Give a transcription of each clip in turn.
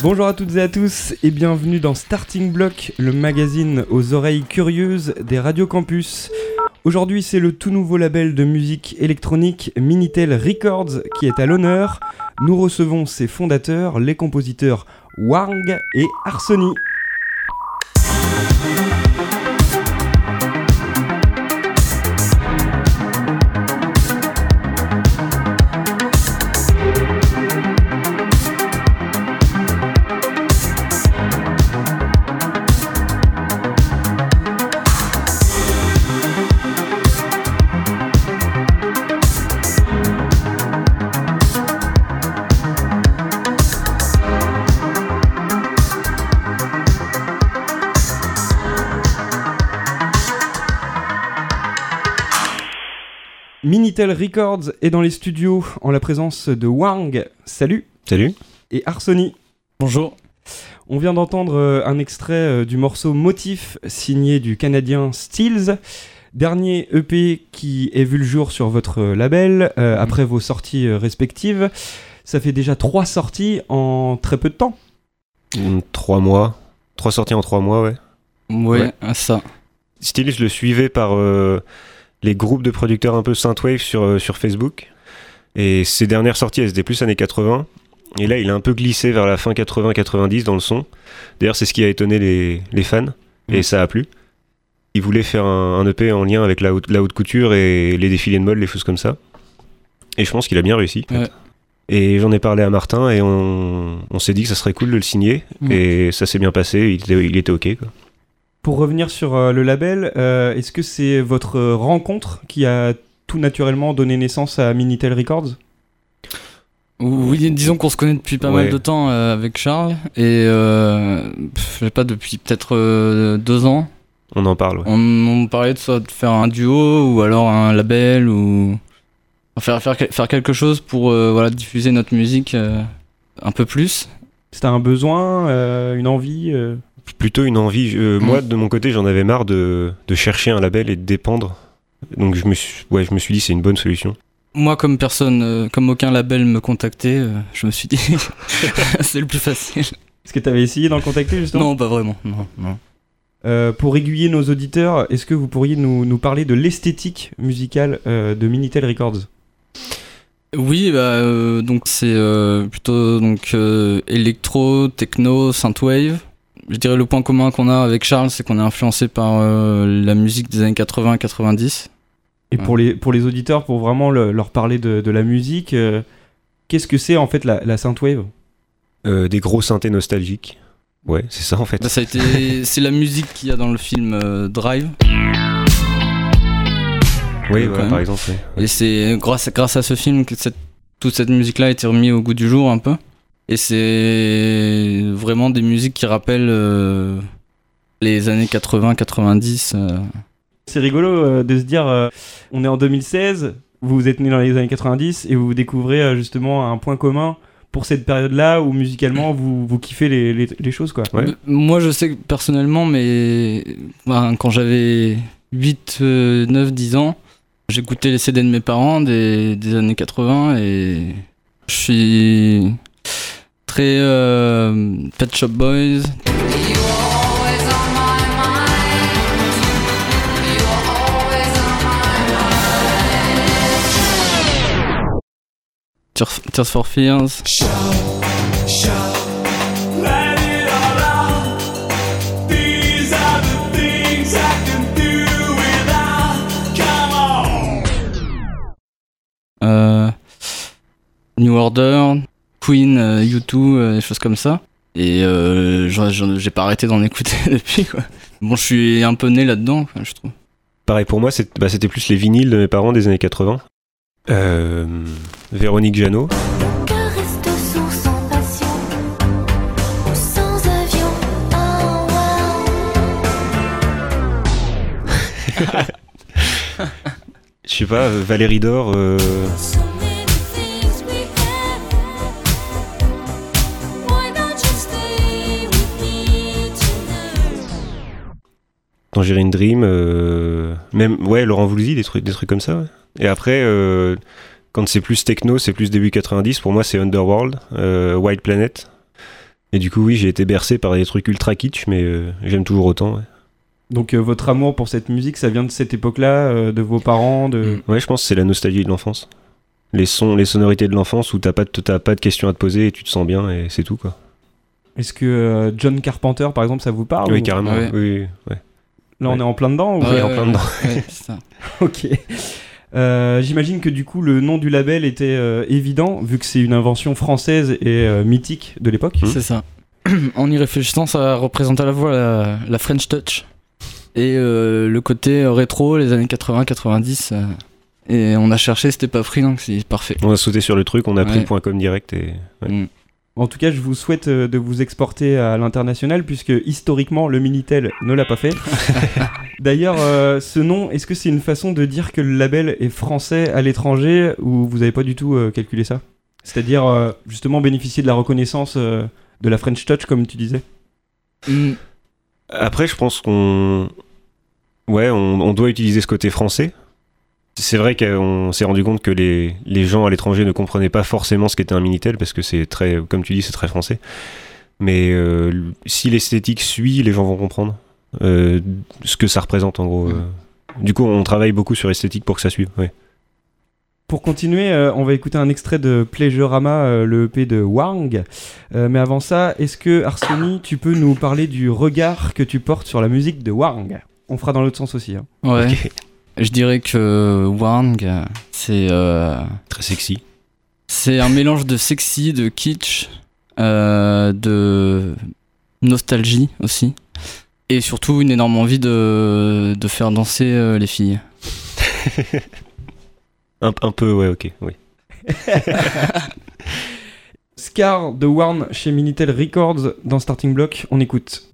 Bonjour à toutes et à tous et bienvenue dans Starting Block, le magazine aux oreilles curieuses des radios campus. Aujourd'hui, c'est le tout nouveau label de musique électronique Minitel Records qui est à l'honneur. Nous recevons ses fondateurs, les compositeurs Wang et Arsony. Minitel Records est dans les studios en la présence de Wang. Salut. Salut. Et Arsony. Bonjour. On vient d'entendre euh, un extrait euh, du morceau Motif signé du Canadien Steels. Dernier EP qui est vu le jour sur votre label euh, Mhm. après vos sorties respectives. Ça fait déjà trois sorties en très peu de temps. Trois mois. Trois sorties en trois mois, ouais. Ouais, Ouais. ça. Style, je le suivais par euh, les groupes de producteurs un peu synthwave sur, euh, sur Facebook. Et ses dernières sorties, elles étaient plus années 80. Et là, il a un peu glissé vers la fin 80-90 dans le son. D'ailleurs, c'est ce qui a étonné les, les fans. Et Mhm. ça a plu. Il voulait faire un, un EP en lien avec la haute, la haute couture et les défilés de mode, les choses comme ça. Et je pense qu'il a bien réussi. en fait. Ouais. Et j'en ai parlé à Martin et on, on s'est dit que ça serait cool de le signer. Mhm. Et ça s'est bien passé, il était, il était ok. Quoi. Pour revenir sur euh, le label, euh, est-ce que c'est votre rencontre qui a tout naturellement donné naissance à Minitel Records? Oui, disons qu'on se connaît depuis pas mal de temps euh, avec Charles. Et euh, pff, je sais pas, depuis peut-être euh, deux ans. On en parle. ouais. On, on parlait de soit de faire un duo ou alors un label ou. Faire, faire, faire quelque chose pour euh, voilà, diffuser notre musique euh, un peu plus. C'était un besoin, euh, une envie euh? Plutôt une envie. euh. Moi, de mon côté, j'en avais marre de, de chercher un label et de dépendre. Donc je me suis, ouais, je me suis dit c'est une bonne solution. Moi, comme personne, euh, comme aucun label me contactait, euh, je me suis dit c'est le plus facile. Est-ce que tu avais essayé d'en contacter justement Non, pas vraiment. Non, non. Euh, Pour aiguiller nos auditeurs, est-ce que vous pourriez nous, nous parler de l'esthétique musicale euh, de Minitel Records? Oui, bah, euh, donc c'est euh, plutôt donc euh, électro, techno, synthwave. Je dirais le point commun qu'on a avec Charles, c'est qu'on est influencé par euh, la musique des années 80-90. Et Ouais. pour, les, pour les auditeurs, pour vraiment le- leur parler de, de la musique, euh, qu'est-ce que c'est en fait la, la synthwave? Euh, des gros synthés nostalgiques. Ouais, c'est ça en fait. Bah, ça a été, c'est la musique qu'il y a dans le film euh, Drive. oui, ouais, par exemple. Ouais. Et c'est grâce, grâce à ce film que cette, toute cette musique-là a été remise au goût du jour un peu. Et c'est vraiment des musiques qui rappellent euh, les années 80-90. euh. C'est rigolo euh, de se dire, euh, on est en 2016, vous êtes né dans les années 90 et vous découvrez euh, justement un point commun pour cette période-là où musicalement vous, vous kiffez les, les- les choses quoi. Ouais. Moi, je sais que personnellement, mais ben, quand j'avais 8, euh, 9, 10 ans, j'écoutais les CD de mes parents des, des années 80 et je suis très euh, Pet Shop Boys. Tears, for Fears. Euh, New Order, Queen, euh, U2, euh, des choses comme ça. Et euh, j'ai pas arrêté d'en écouter depuis. Quoi. Bon, je suis un peu né là-dedans, je trouve. Pareil pour moi, bah, c'était plus les vinyles de mes parents des années 80. Euh, Véronique Jeannot. Mon cœur reste sourd sans passion? Ou sans avion. Wow. Je sais pas, euh, Valérie Dor. euh, Tangerine Dream, euh, même ouais Laurent Voulzy, des trucs, des trucs comme ça. ouais. Et après, euh, quand c'est plus techno, c'est plus début 90. Pour moi, c'est Underworld, euh, Wild Planet. Et du coup, oui, j'ai été bercé par des trucs ultra kitsch, mais euh, j'aime toujours autant. Ouais. Donc euh, votre amour pour cette musique, ça vient de cette époque-là, euh, de vos parents, de... Ouais, je pense que c'est la nostalgie de l'enfance. Les sons, les sonorités de l'enfance où t'as pas, de- t'as pas de questions à te poser et tu te sens bien et c'est tout quoi. Est-ce que euh, John Carpenter, par exemple, ça vous parle oui, ou- carrément. Ouais. Oui, oui, ouais. Là, on est en plein dedans ou- Ouais, en plein dedans. ça. Ok. Euh, J'imagine que du coup, le nom du label était euh, évident, vu que c'est une invention française et euh, mythique de l'époque. C'est ça. en y réfléchissant, ça représente à la fois la, la French Touch et euh, le côté rétro, les années 80-90. euh, et on a cherché, c'était pas pris, donc c'est parfait. On a sauté sur le truc, on a pris le point com direct et. ouais. Mm. En tout cas, je vous souhaite euh, de vous exporter à l'international, puisque historiquement, le Minitel ne l'a pas fait. D'ailleurs, euh, ce nom, est-ce que c'est une façon de dire que le label est français à l'étranger, ou vous n'avez pas du tout euh, calculé ça? C'est-à-dire, euh, justement, bénéficier de la reconnaissance euh, de la French Touch, comme tu disais? Mm. Après, je pense qu'on. Ouais, on, on doit utiliser ce côté français. C'est vrai qu'on s'est rendu compte que les, les gens à l'étranger ne comprenaient pas forcément ce qu'était un Minitel parce que c'est très, comme tu dis, c'est très français. Mais euh, si l'esthétique suit, les gens vont comprendre euh, ce que ça représente en gros. euh. Du coup, on travaille beaucoup sur l'esthétique pour que ça suive. ouais. Pour continuer, euh, on va écouter un extrait de Pleasurama, euh, le EP de Wang. Euh, mais avant ça, est-ce que Arsoni, tu peux nous parler du regard que tu portes sur la musique de Wang? On fera dans l'autre sens aussi. hein. Ouais. Je dirais que Wang, c'est euh, Très sexy. c'est un mélange de sexy, de kitsch, euh, de nostalgie aussi. Et surtout une énorme envie de, de faire danser euh, les filles. Un, un peu, ouais, ok. Oui. Scar de Warn chez Minitel Records dans Starting Block, on écoute.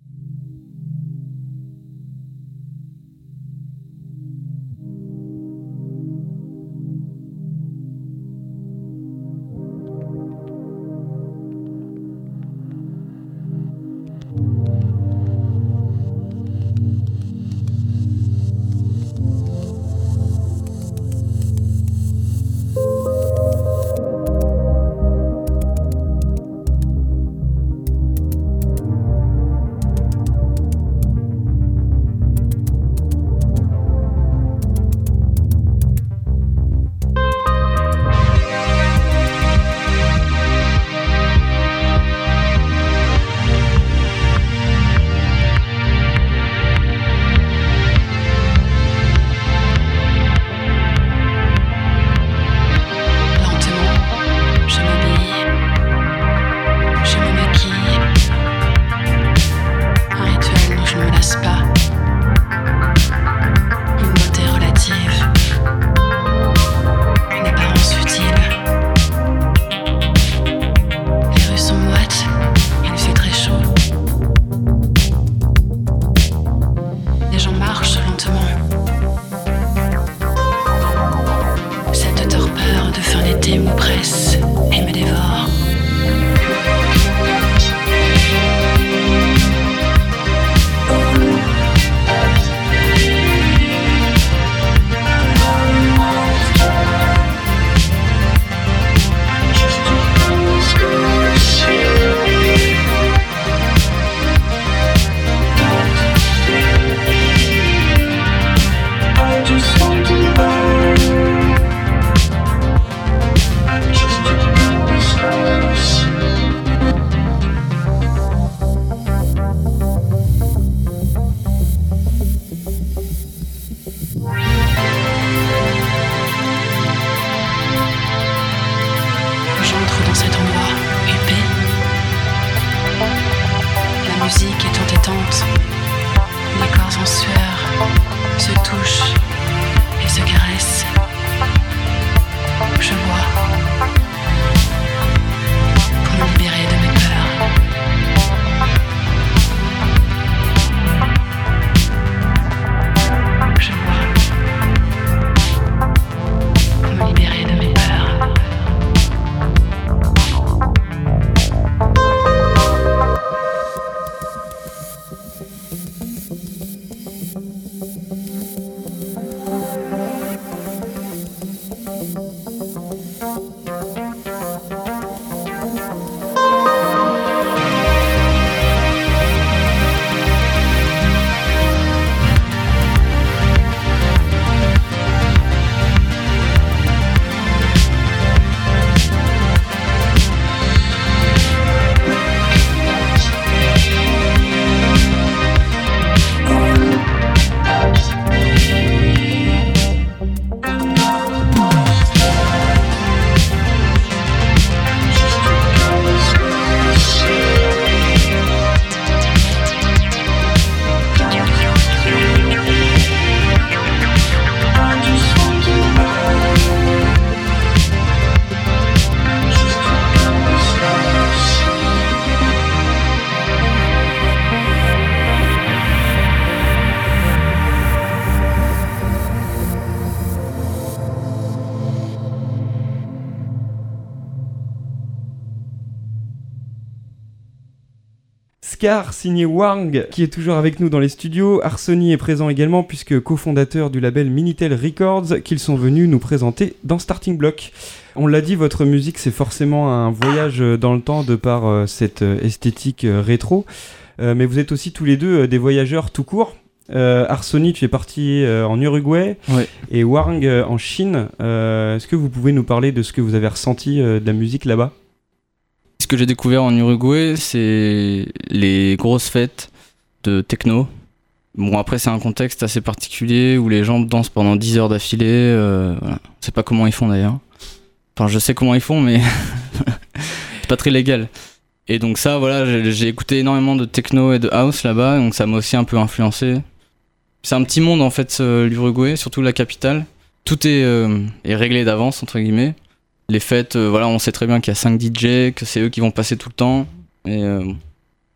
tomorrow. Signé Wang qui est toujours avec nous dans les studios. Arsony est présent également puisque cofondateur du label Minitel Records qu'ils sont venus nous présenter dans Starting Block. On l'a dit, votre musique c'est forcément un voyage dans le temps de par euh, cette euh, esthétique euh, rétro. Euh, mais vous êtes aussi tous les deux euh, des voyageurs tout court. Euh, Arsony, tu es parti euh, en Uruguay Ouais. et Wang euh, en Chine. Euh, Est-ce que vous pouvez nous parler de ce que vous avez ressenti euh, de la musique là-bas? Ce que j'ai découvert en Uruguay, c'est les grosses fêtes de techno. Bon, après, c'est un contexte assez particulier où les gens dansent pendant 10 heures d'affilée. Euh, voilà. Je sais pas comment ils font d'ailleurs. Enfin, je sais comment ils font, mais c'est pas très légal. Et donc, ça, voilà, j'ai écouté énormément de techno et de house là-bas, donc ça m'a aussi un peu influencé. C'est un petit monde en fait, euh, l'Uruguay, surtout la capitale. Tout est, euh, est réglé d'avance, entre guillemets. Les fêtes, euh, voilà, on sait très bien qu'il y a 5 DJ, que c'est eux qui vont passer tout le temps. Et euh,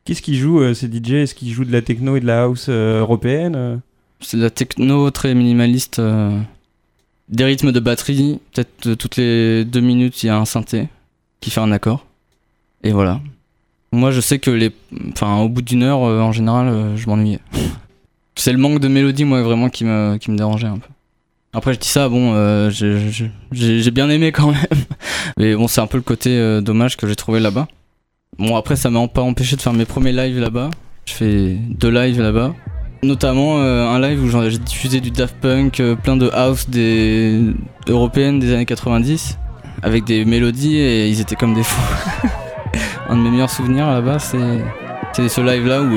Qu'est-ce qu'ils jouent euh, ces DJ Est-ce qu'ils jouent de la techno et de la house européenne c'est de la techno très minimaliste. des rythmes de batterie, peut-être toutes les deux minutes, il y a un synthé qui fait un accord. Et voilà. Moi, je sais que les, enfin, au bout d'une heure, en général, je m'ennuyais. c'est le manque de mélodie, moi, vraiment, qui me, qui me dérangeait un peu. Après, je dis ça, bon, euh, j'ai- bien aimé quand même. Mais bon, c'est un peu le côté euh, dommage que j'ai trouvé là-bas. Bon, après, ça m'a pas empêché de faire mes premiers lives là-bas. Je fais deux lives là-bas. Notamment euh, un live où j'ai diffusé du Daft Punk, plein de house des européennes des années 90, avec des mélodies et ils étaient comme des fous. un de mes meilleurs souvenirs là-bas, c'est ce live là où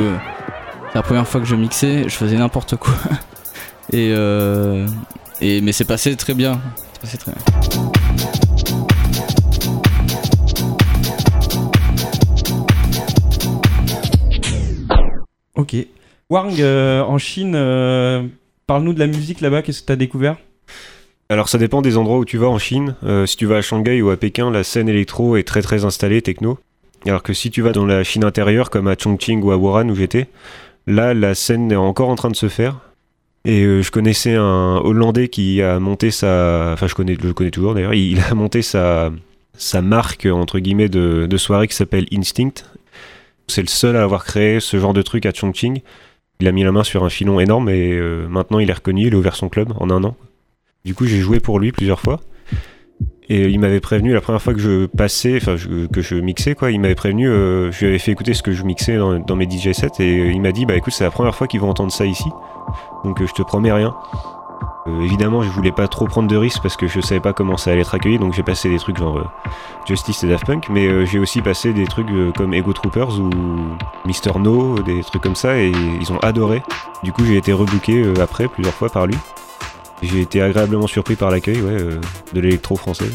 c'est la première fois que je mixais, je faisais n'importe quoi. Et, et mais c'est passé très bien. C'est passé très bien. Ok. Wang, euh, en Chine, euh, parle-nous de la musique là-bas, qu'est-ce que tu as découvert? Alors ça dépend des endroits où tu vas en Chine. Euh, si tu vas à Shanghai ou à Pékin, la scène électro est très très installée techno. Alors que si tu vas dans la Chine intérieure comme à Chongqing ou à Wuhan où j'étais, là la scène est encore en train de se faire. Et euh, je connaissais un Hollandais qui a monté sa... Enfin je connais, je le connais toujours d'ailleurs. Il, a monté sa, sa marque entre guillemets de, de soirée qui s'appelle Instinct. C'est le seul à avoir créé ce genre de truc à Chongqing. Il a mis la main sur un filon énorme et euh, maintenant il est reconnu, il a ouvert son club en un an. Du coup, j'ai joué pour lui plusieurs fois. Et il m'avait prévenu la première fois que je passais, que je mixais quoi, il m'avait prévenu, euh, je lui avais fait écouter ce que je mixais dans, mes DJ sets et euh, il m'a dit bah écoute c'est la première fois qu'ils vont entendre ça ici, donc euh, je te promets rien. Évidemment je voulais pas trop prendre de risques parce que je savais pas comment ça allait être accueilli donc j'ai passé des trucs genre Justice et Daft Punk mais j'ai aussi passé des trucs comme Ego Troopers ou Mister No, des trucs comme ça et ils ont adoré. Du coup j'ai été rebooké après plusieurs fois par lui. J'ai été agréablement surpris par l'accueil ouais, euh, de l'électro français.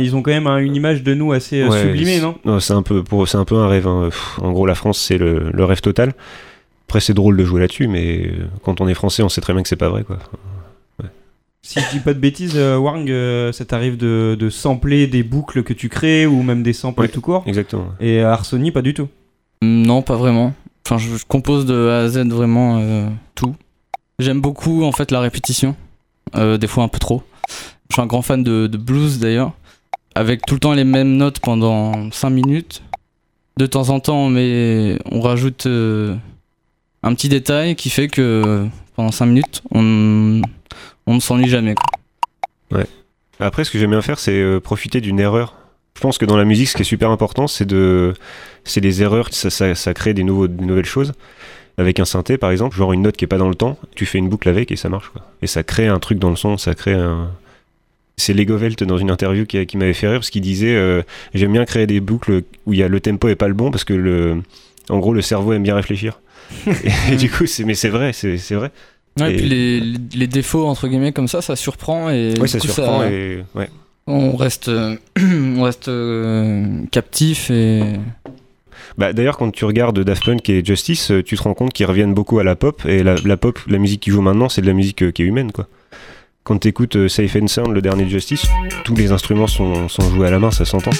Ils ont quand même une image de nous assez euh, Ouais, sublimée, non? c'est un peu c'est un peu un rêve. hein. En gros, la France, c'est le, le rêve total. Après, c'est drôle de jouer là-dessus, mais euh, quand on est français, on sait très bien que c'est pas vrai, quoi. Si je dis pas de bêtises, euh, Wang, euh, ça t'arrive de, de sampler des boucles que tu crées ou même des samples Ouais. tout court Exactement. Et à Arsony, pas du tout. Non, pas vraiment. Enfin, je, je compose de A à Z vraiment euh, tout. J'aime beaucoup en fait la répétition, euh, des fois un peu trop. Je suis un grand fan de, de blues d'ailleurs, avec tout le temps les mêmes notes pendant 5 minutes. De temps en temps, on, met, on rajoute euh, un petit détail qui fait que pendant 5 minutes, on, on ne s'ennuie jamais. quoi. Après, ce que j'aime bien faire, c'est euh, profiter d'une erreur. Je pense que dans la musique, ce qui est super important, c'est de, c'est les erreurs. Ça, ça, ça crée des, nouveaux, des nouvelles choses. Avec un synthé, par exemple, genre une note qui est pas dans le temps, tu fais une boucle avec et ça marche, quoi. Et ça crée un truc dans le son, ça crée un. C'est Lego Velt dans une interview qui, qui m'avait fait rire parce qu'il disait euh, j'aime bien créer des boucles où il y a le tempo est pas le bon parce que le, en gros, le cerveau aime bien réfléchir. et, et du coup, c'est mais c'est vrai, c'est vrai. Ouais, Et- puis les, défauts entre guillemets comme ça, ça surprend et Ouais, du ça coup, surprend et ouais. on reste, euh, on reste euh, captif et Bah, D'ailleurs, quand tu regardes Daft Punk et Justice, euh, tu te rends compte qu'ils reviennent beaucoup à la pop. Et la, la pop, la musique qu'ils jouent maintenant, c'est de la musique qui est humaine. quoi. Quand tu écoutes Safe and Sound, le dernier de Justice, tous les instruments sont, sont joués à la main, ça s'entend.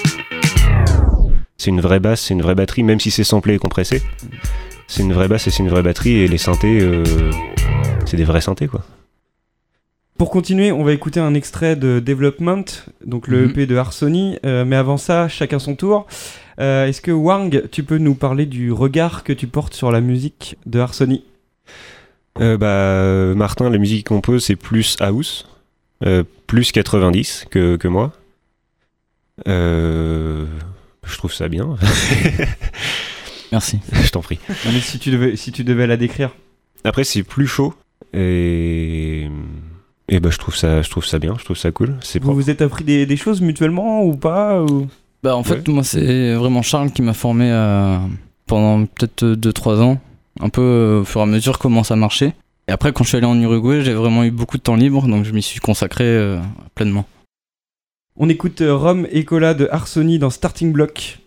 C'est une vraie basse, c'est une vraie batterie, même si c'est samplé et compressé. C'est une vraie basse et c'est une vraie batterie. Et les synthés, euh, c'est des vrais synthés. quoi. Pour continuer, on va écouter un extrait de Development, donc le Mhm. EP de Arsony. Euh, mais avant ça, chacun son tour. Euh, Est-ce que Wang, tu peux nous parler du regard que tu portes sur la musique de Arsony? Euh, bah, Martin, la musique qu'il compose, c'est plus house, euh, plus 90 que, que moi. Je trouve ça bien. Merci. je t'en prie. Non, mais si tu devais, si tu devais la décrire. Après, c'est plus chaud et et bah je trouve ça, je trouve ça bien, je trouve ça cool. C'est Vous vous êtes appris des, des choses mutuellement ou pas ou... Bah en fait moi c'est vraiment Charles qui m'a formé euh, pendant peut-être 2-3 ans, un peu euh, au fur et à mesure comment ça marchait. Et après quand je suis allé en Uruguay j'ai vraiment eu beaucoup de temps libre donc je m'y suis consacré euh, pleinement. On écoute euh, Rome et Cola de Arsony dans Starting Block.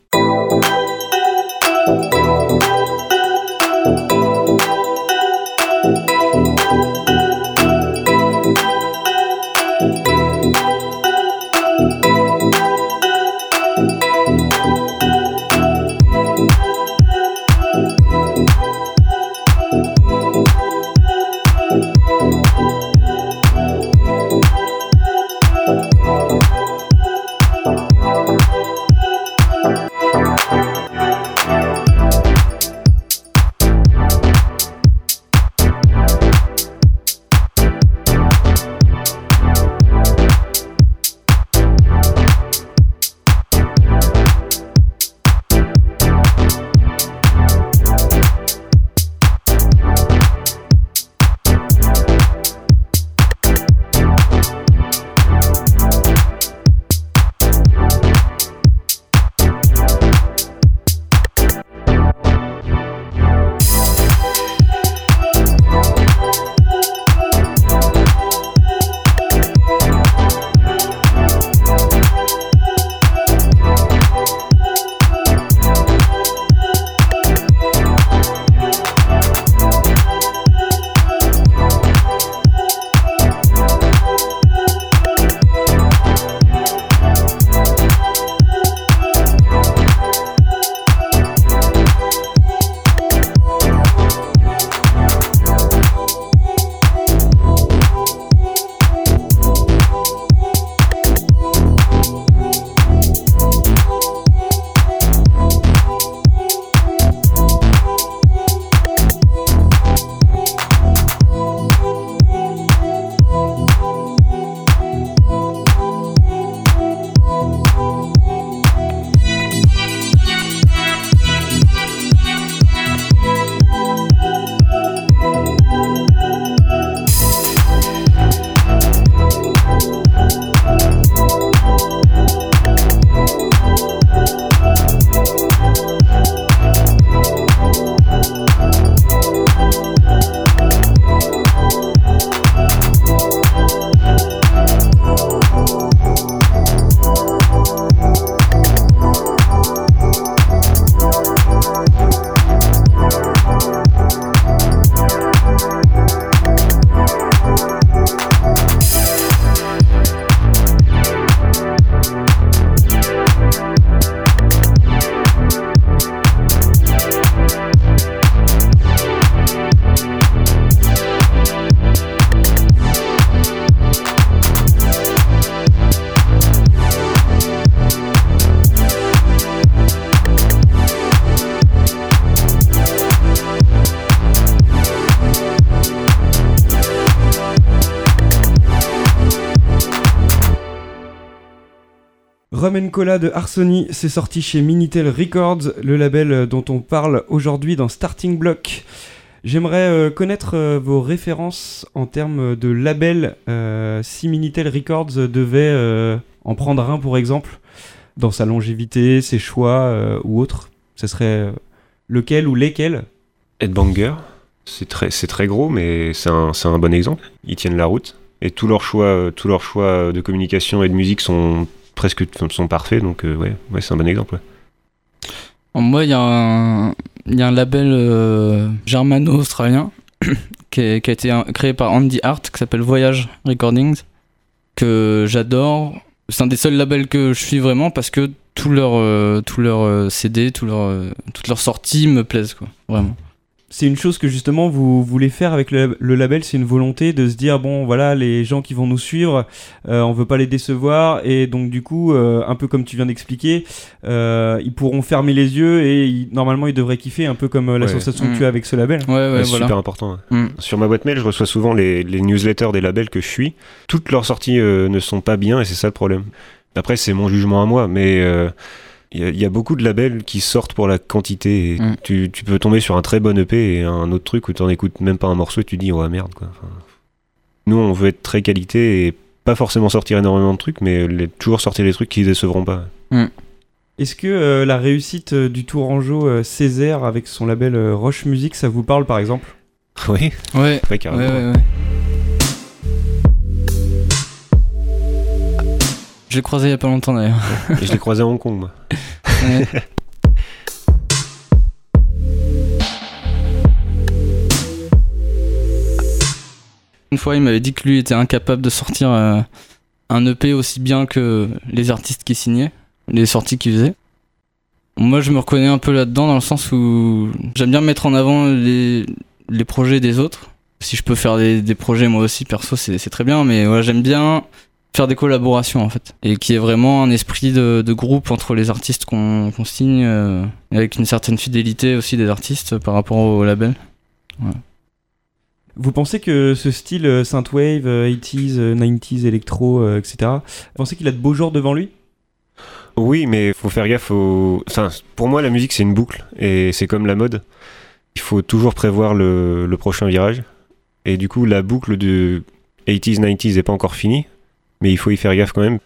Rum and Cola de Arsony, c'est sorti chez Minitel Records, le label euh, dont on parle aujourd'hui dans Starting Block. J'aimerais euh, connaître euh, vos références en termes de label. si Minitel Records devait en prendre un, pour exemple, dans sa longévité, ses choix ou autre, ce serait lequel ou lesquels? Headbanger, c'est très, gros, mais c'est un, bon exemple. Ils tiennent la route et tous leurs choix, tous leurs choix de communication et de musique sont presque sont parfaits. Donc euh, c'est un bon exemple. moi, il y, a un- label euh, germano-australien qui, a été créé par Andy Hart qui s'appelle Voyage Recordings que j'adore. C'est un des seuls labels que je suis vraiment parce que tous leurs euh, CD, tous leurs, euh, toutes leurs sorties me plaisent quoi, vraiment. C'est une chose que justement vous voulez faire avec le, le label, c'est une volonté de se dire bon voilà les gens qui vont nous suivre, euh, on veut pas les décevoir et donc du coup euh, un peu comme tu viens d'expliquer, euh, ils pourront fermer les yeux et ils- normalement ils devraient kiffer un peu comme euh, la Ouais. sensation que Mm. tu as avec ce label. Ouais, ouais, Ouais, c'est voilà. super important. ouais. Mm. Sur ma boîte mail, je reçois souvent les, les newsletters des labels que je suis. Toutes leurs sorties euh, ne sont pas bien et c'est ça le problème. Après, c'est mon jugement à moi, mais euh, il y, a- il y a beaucoup de labels qui sortent pour la quantité. Et Mm. tu, tu peux tomber sur un très bon EP et un autre truc où tu écoutes même pas un morceau et tu dis, ouais, merde. Quoi. Enfin, nous, on veut être très qualité et pas forcément sortir énormément de trucs, mais les- toujours sortir des trucs qui décevront pas. Est-ce que euh, la réussite euh, du Tourangeau euh, Césaire avec son label euh, Roche Music, ça vous parle par exemple? Oui, Ouais, carrément. ouais, ouais. Je l'ai croisé il y a pas longtemps d'ailleurs. Et je l'ai croisé à Hong Kong, moi. Ouais. Une fois, il m'avait dit que lui était incapable de sortir euh, un EP aussi bien que les artistes qui signaient, les sorties qu'il faisait. Moi, je me reconnais un peu là-dedans dans le sens où j'aime bien mettre en avant les, les projets des autres. Si je peux faire des, des projets moi aussi perso, c'est très bien, mais j'aime bien faire des collaborations en fait et qui est vraiment un esprit de, de groupe entre les artistes qu'on signe euh, avec une certaine fidélité aussi des artistes par rapport au label Vous pensez que ce style euh, synthwave, euh, 80s, euh, 90s, électro, euh, etc., vous pensez qu'il a de beaux jours devant lui? Oui, mais faut faire gaffe au. Enfin, pour moi, la musique, c'est une boucle. Et c'est comme la mode. Il faut toujours prévoir le, le prochain virage. Et du coup, la boucle de 80s, 90s n'est pas encore finie. Mais il faut y faire gaffe quand même.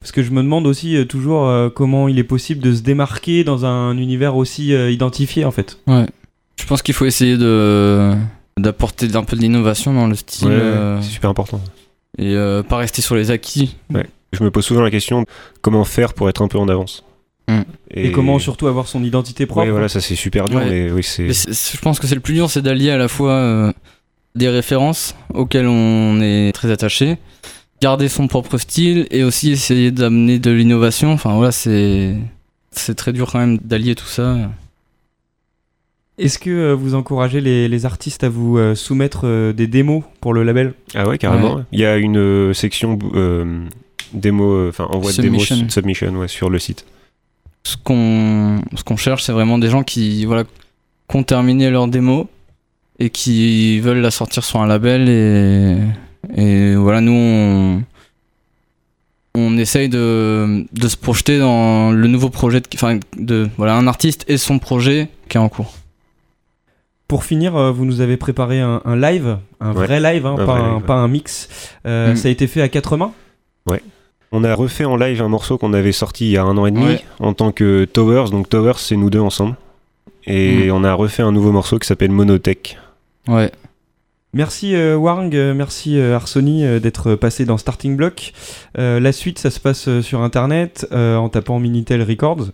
Parce que je me demande aussi euh, toujours euh, comment il est possible de se démarquer dans un univers aussi euh, identifié en fait. ouais je pense qu'il faut essayer de d'apporter un peu de l'innovation dans le style Ouais, euh, C'est super important. et euh, pas rester sur les acquis Je me pose souvent la question comment faire pour être un peu en avance. Mm. Et, comment surtout avoir son identité propre. Ouais, voilà, ça c'est super dur, Ouais. mais oui, c'est. Mais c'est- c'est- je pense que c'est le plus dur, c'est d'allier à la fois euh, des références auxquelles on est très attaché, garder son propre style et aussi essayer d'amener de l'innovation. Enfin voilà, c'est c'est très dur quand même d'allier tout ça. Est-ce que euh, vous encouragez les, les artistes à vous euh, soumettre euh, des démos pour le label? Ah ouais, carrément. Ouais. Il y a une section euh, démo, enfin envoi de démo Submission. submission ouais, sur le site. Ce qu'on ce qu'on cherche, c'est vraiment des gens qui voilà qui ont terminé leur démo et qui veulent la sortir sur un label et et voilà nous on on essaye de, de se projeter dans le nouveau projet de, enfin, de voilà un artiste et son projet qui est en cours. Pour finir, euh, vous nous avez préparé un, un live, un Ouais. vrai live, hein, Un pas, vrai un, live, pas un mix. Euh, Mm. Ça a été fait à quatre mains. On a refait en live un morceau qu'on avait sorti il y a un an et demi Ouais. en tant que Towers. Donc Towers, c'est nous deux ensemble. Et Mm. on a refait un nouveau morceau qui s'appelle Monotech. Ouais. Merci euh, Warng, euh, merci euh, Arsony euh, d'être passé dans Starting Block. Euh, la suite, ça se passe euh, sur internet euh, en tapant Minitel Records.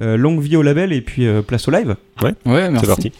Euh, longue vie au label et puis euh, place au live. Ouais, merci. C'est parti.